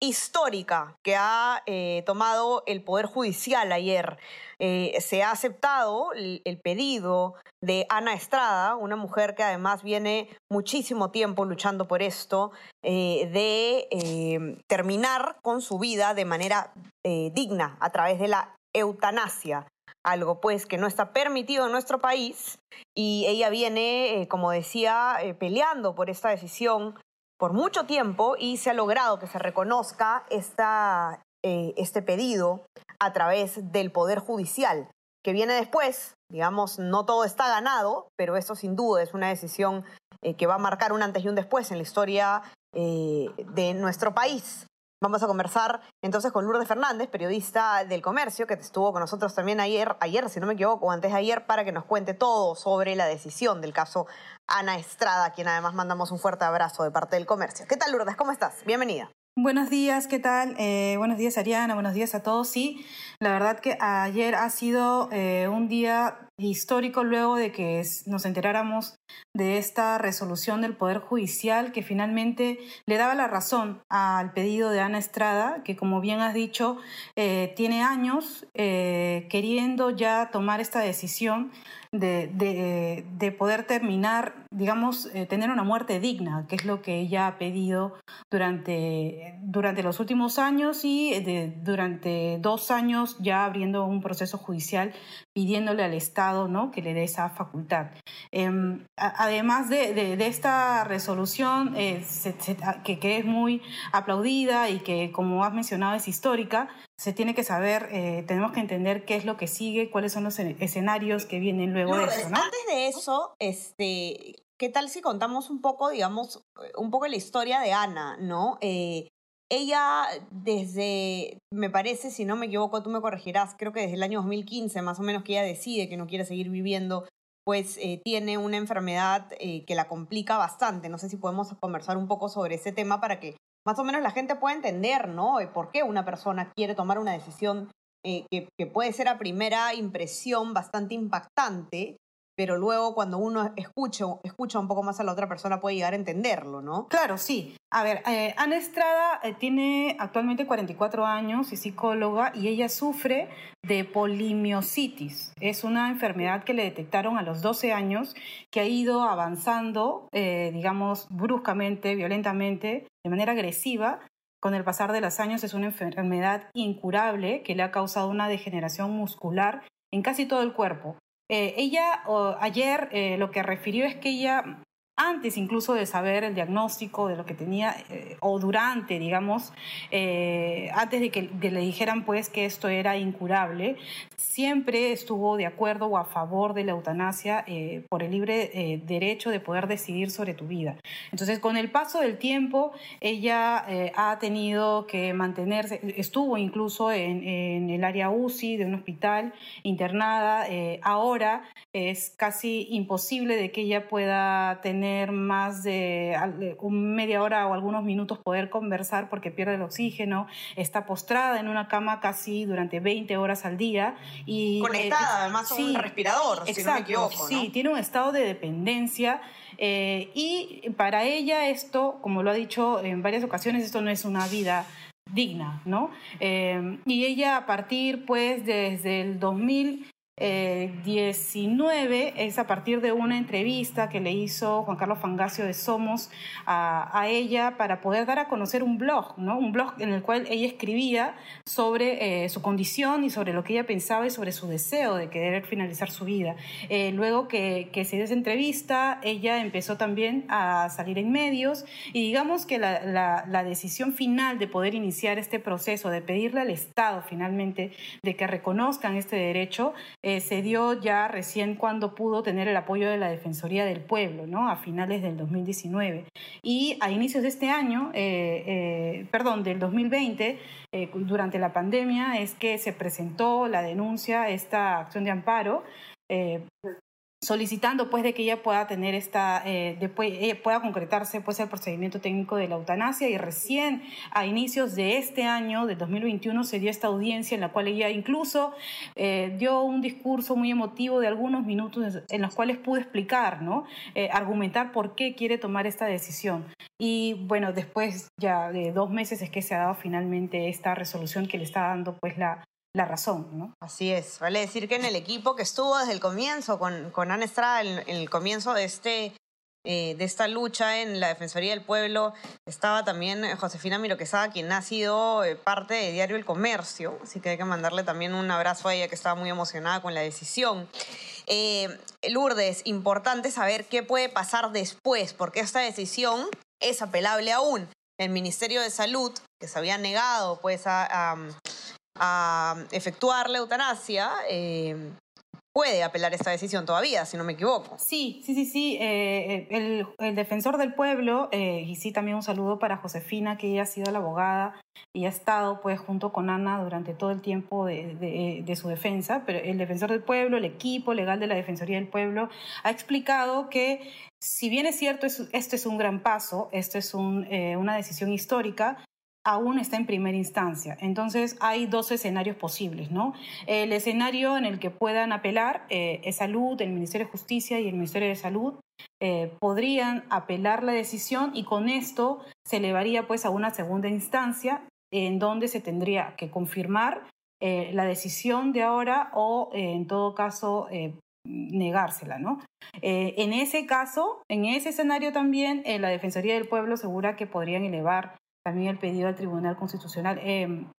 histórica que ha eh, tomado el Poder Judicial ayer. Eh, se ha aceptado el, pedido de Ana Estrada, una mujer que además viene muchísimo tiempo luchando por esto, eh, de terminar con su vida de manera digna a través de la eutanasia algo pues que no está permitido en nuestro país y ella viene, como decía, peleando por esta decisión por mucho tiempo y se ha logrado que se reconozca esta, eh, este pedido a través del Poder Judicial, que viene después, digamos, no todo está ganado, pero eso sin duda es una decisión eh, que va a marcar un antes y un después en la historia eh, de nuestro país. Vamos a conversar entonces con Lourdes Fernández, periodista del comercio, que estuvo con nosotros también ayer, ayer, si no me equivoco, antes de ayer, para que nos cuente todo sobre la decisión del caso Ana Estrada, a quien además mandamos un fuerte abrazo de parte del comercio. ¿Qué tal, Lourdes? ¿Cómo estás? Bienvenida. Buenos días, ¿qué tal? Eh, buenos días, Ariana, buenos días a todos. Sí, la verdad que ayer ha sido eh, un día histórico luego de que nos enteráramos de esta resolución del Poder Judicial que finalmente le daba la razón al pedido de Ana Estrada, que como bien has dicho, eh, tiene años eh, queriendo ya tomar esta decisión de, de, de poder terminar, digamos, eh, tener una muerte digna, que es lo que ella ha pedido durante, durante los últimos años y durante dos años ya abriendo un proceso judicial pidiéndole al Estado ¿no? que le dé esa facultad. Eh, además de, de, de, esta resolución, eh, se, se, que, que, es muy aplaudida y que, como has mencionado, es histórica, se tiene que saber, eh, tenemos que entender qué es lo que sigue, cuáles son los escenarios que vienen luego no, de eso. ¿no? Antes de eso, este, ¿qué tal si contamos un poco, digamos, un poco la historia de Ana, ¿no? Eh, ella desde, me parece, si no me equivoco, tú me corregirás, creo que desde el año 2015 más o menos que ella decide que no quiere seguir viviendo, pues eh, tiene una enfermedad eh, que la complica bastante. No sé si podemos conversar un poco sobre ese tema para que más o menos la gente pueda entender, ¿no? Por qué una persona quiere tomar una decisión eh, que puede ser a primera impresión bastante impactante, pero luego cuando uno escucha, escucha un poco más a la otra persona puede llegar a entenderlo, ¿no? Claro, sí. A ver, eh, Ana Estrada eh, tiene actualmente 44 años, es psicóloga y ella sufre de polimiositis. Es una enfermedad que le detectaron a los 12 años que ha ido avanzando, eh, digamos, bruscamente, violentamente, de manera agresiva. Con el pasar de los años es una enfermedad incurable que le ha causado una degeneración muscular en casi todo el cuerpo. Eh, ella o, ayer eh, lo que refirió es que ella, antes incluso de saber el diagnóstico de lo que tenía, eh, o durante, digamos, antes de que, le dijeran pues que esto era incurable, siempre estuvo de acuerdo o a favor de la eutanasia por el libre derecho de poder decidir sobre tu vida. Entonces, con el paso del tiempo, ella ha tenido que mantenerse, estuvo incluso en, en, el área UCI de un hospital internada, ahora ahora es casi imposible de que ella pueda tener más de media hora o algunos minutos poder conversar porque pierde el oxígeno, está postrada en una cama casi durante 20 horas al día y conectada eh, además a sí, un respirador, exacto, si no me equivoco, ¿no? Sí, tiene un estado de dependencia eh, y para ella esto, como lo ha dicho en varias ocasiones, esto no es una vida digna, ¿no? Eh, y ella a partir, pues, desde el 2000 eh, 19 es a partir de una entrevista que le hizo Juan Carlos Fangasio de Somos a, ella para poder dar a conocer un blog, ¿no? un blog en el cual ella escribía sobre eh, su condición y sobre lo que ella pensaba y sobre su deseo de querer finalizar su vida. Eh, luego que, se dio esa entrevista, ella empezó también a salir en medios y digamos que la, la decisión final de poder iniciar este proceso, de pedirle al Estado finalmente de que reconozcan este derecho, eh, se dio ya recién cuando pudo tener el apoyo de la Defensoría del Pueblo, ¿no? A finales del 2019. Y a inicios de este año, perdón, del 2020, durante la pandemia, es que se presentó la denuncia, esta acción de amparo, solicitando pues de que ella pueda tener esta, eh, después pueda concretarse pues el procedimiento técnico de la eutanasia y recién a inicios de este año, de 2021, se dio esta audiencia en la cual ella incluso eh, dio un discurso muy emotivo de algunos minutos en los cuales pudo explicar, ¿no? Eh, argumentar por qué quiere tomar esta decisión. Y bueno, después ya de dos meses es que se ha dado finalmente esta resolución que le está dando pues la, la razón, ¿no? Así es, vale decir que en el equipo que estuvo desde el comienzo con, con Ana Estrada, en, el comienzo de, este, eh, de esta lucha en la Defensoría del Pueblo, estaba también Josefina Miro Quesada, quien ha sido eh, parte de Diario El Comercio, así que hay que mandarle también un abrazo a ella que estaba muy emocionada con la decisión. Eh, Lourdes, importante saber qué puede pasar después, porque esta decisión es apelable aún. El Ministerio de Salud, que se había negado pues a efectuar la eutanasia, eh, puede apelar esta decisión todavía, si no me equivoco. Sí, sí, sí, sí. Eh, el, defensor del pueblo, eh, y sí, también un saludo para Josefina, que ella ha sido la abogada y ha estado pues junto con Ana durante todo el tiempo de, de, su defensa, pero el defensor del pueblo, el equipo legal de la Defensoría del Pueblo, ha explicado que si bien es cierto, esto es un gran paso, esto es un, una decisión histórica, aún está en primera instancia. Entonces hay dos escenarios posibles, ¿no? El escenario en el que puedan apelar eh, es Salud, el Ministerio de Justicia y el Ministerio de Salud eh, podrían apelar la decisión y con esto se elevaría pues a una segunda instancia en donde se tendría que confirmar eh, la decisión de ahora o en todo caso negársela, ¿no? en ese caso, en ese escenario también, la Defensoría del Pueblo asegura que podrían elevar también el pedido al Tribunal Constitucional. Em,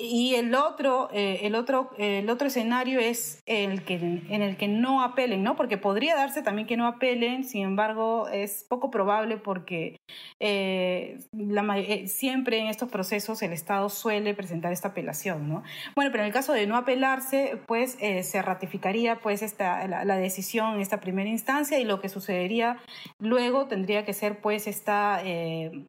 y el otro, eh, el, otro, el otro escenario es el que, en el que no apelen, ¿no? Porque podría darse también que no apelen, sin embargo, es poco probable porque eh, eh, siempre en estos procesos el Estado suele presentar esta apelación, ¿no? Bueno, pero en el caso de no apelarse, pues se ratificaría pues esta, la, la, decisión en esta primera instancia y lo que sucedería luego tendría que ser pues esta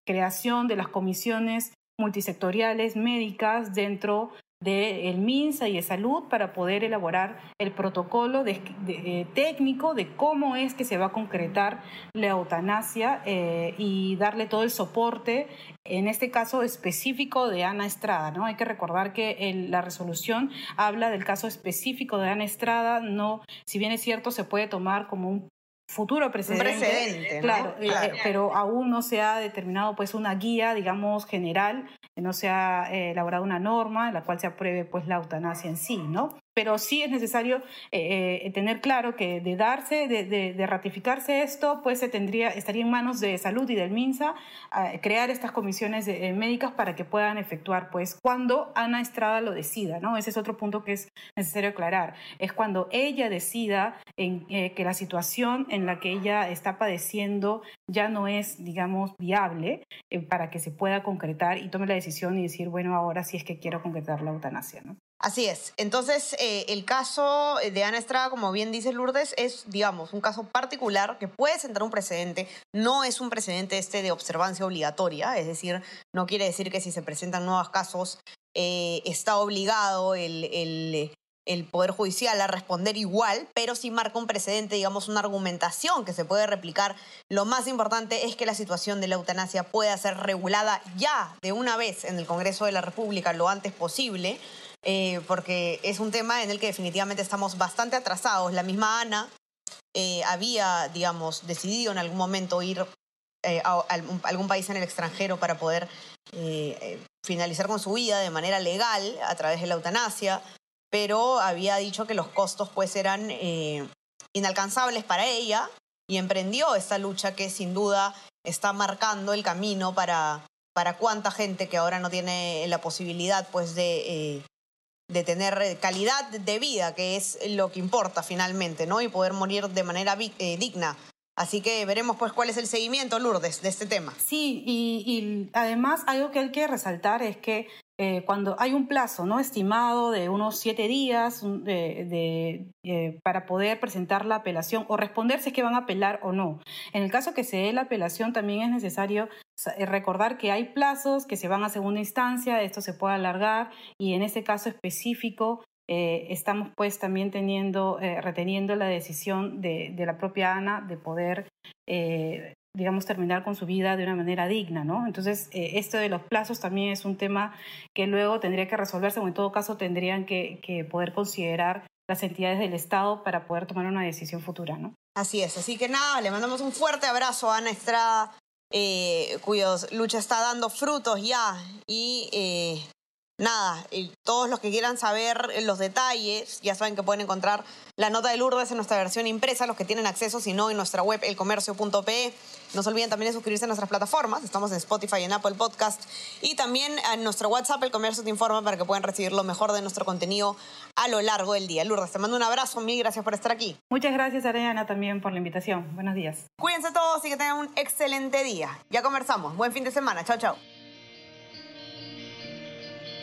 creación de las comisiones multisectoriales médicas dentro del MINSA y de salud para poder elaborar el protocolo eh, técnico de cómo es que se va a concretar la eutanasia eh, y darle todo el soporte, en este caso específico de Ana Estrada. ¿no? Hay que recordar que la resolución habla del caso específico de Ana Estrada, no, si bien es cierto, se puede tomar como un futuro precedente. claro, eh, eh, pero aún no se ha determinado pues una guía, digamos, general, no se ha eh, elaborado una norma en la cual se apruebe pues la eutanasia en sí, ¿no? Pero sí es necesario eh, eh, tener claro que de darse, de, ratificarse esto, pues se tendría, estaría en manos de salud y del MINSA crear estas comisiones eh, médicas para que puedan efectuar, pues cuando Ana Estrada lo decida, ¿no? Ese es otro punto que es necesario aclarar. Es cuando ella decida en, que la situación en la que ella está padeciendo ya no es, digamos, viable para que se pueda concretar y tome la decisión y decir, bueno, ahora sí es que quiero concretar la eutanasia, ¿no? Así es. Entonces, eh, el caso de Ana Estrada, como bien dice Lourdes, es, digamos, un caso particular que puede sentar un precedente. No es un precedente este de observancia obligatoria, es decir, no quiere decir que si se presentan nuevos casos eh, está obligado el, el, el Poder Judicial a responder igual, pero sí marca un precedente, digamos, una argumentación que se puede replicar. Lo más importante es que la situación de la eutanasia pueda ser regulada ya de una vez en el Congreso de la República lo antes posible eh, porque es un tema en el que definitivamente estamos bastante atrasados. La misma Ana eh, había, digamos, decidido en algún momento ir eh, a, algún país en el extranjero para poder finalizar con su vida de manera legal a través de la eutanasia, pero había dicho que los costos pues eran inalcanzables para ella y emprendió esta lucha que sin duda está marcando el camino para, para cuánta gente que ahora no tiene la posibilidad pues de de tener calidad de vida, que es lo que importa finalmente, ¿no? Y poder morir de manera eh, digna. Así que veremos pues cuál es el seguimiento, Lourdes, de este tema. Sí, y, además algo que hay que resaltar es que eh, cuando hay un plazo no estimado de unos siete días de, eh, para poder presentar la apelación o responder si es que van a apelar o no. En el caso que se dé la apelación, también es necesario eh, recordar que hay plazos que se van a segunda instancia, esto se puede alargar y en este caso específico estamos pues también teniendo, reteniendo la decisión de, de, la propia Ana de poder digamos, terminar con su vida de una manera digna, ¿no? Entonces, eh, esto de los plazos también es un tema que luego tendría que resolverse o en todo caso tendrían que, poder considerar las entidades del Estado para poder tomar una decisión futura, ¿no? Así es, así que nada, le mandamos un fuerte abrazo a Ana Estrada, eh, lucha está dando frutos ya y eh, nada, todos los que quieran saber los detalles, ya saben que pueden encontrar la nota de Lourdes en nuestra versión impresa, los que tienen acceso, si no, en nuestra web elcomercio.pe. No se olviden también de suscribirse a nuestras plataformas, estamos en Spotify, y en Apple Podcast y también en nuestro WhatsApp, El Comercio te informa, para que puedan recibir lo mejor de nuestro contenido a lo largo del día. Lourdes, te mando un abrazo, mil gracias por estar aquí. Muchas gracias, Ariana, también por la invitación. Buenos días. Cuídense todos y que tengan un excelente día. Ya conversamos. Buen fin de semana. Chao, chao.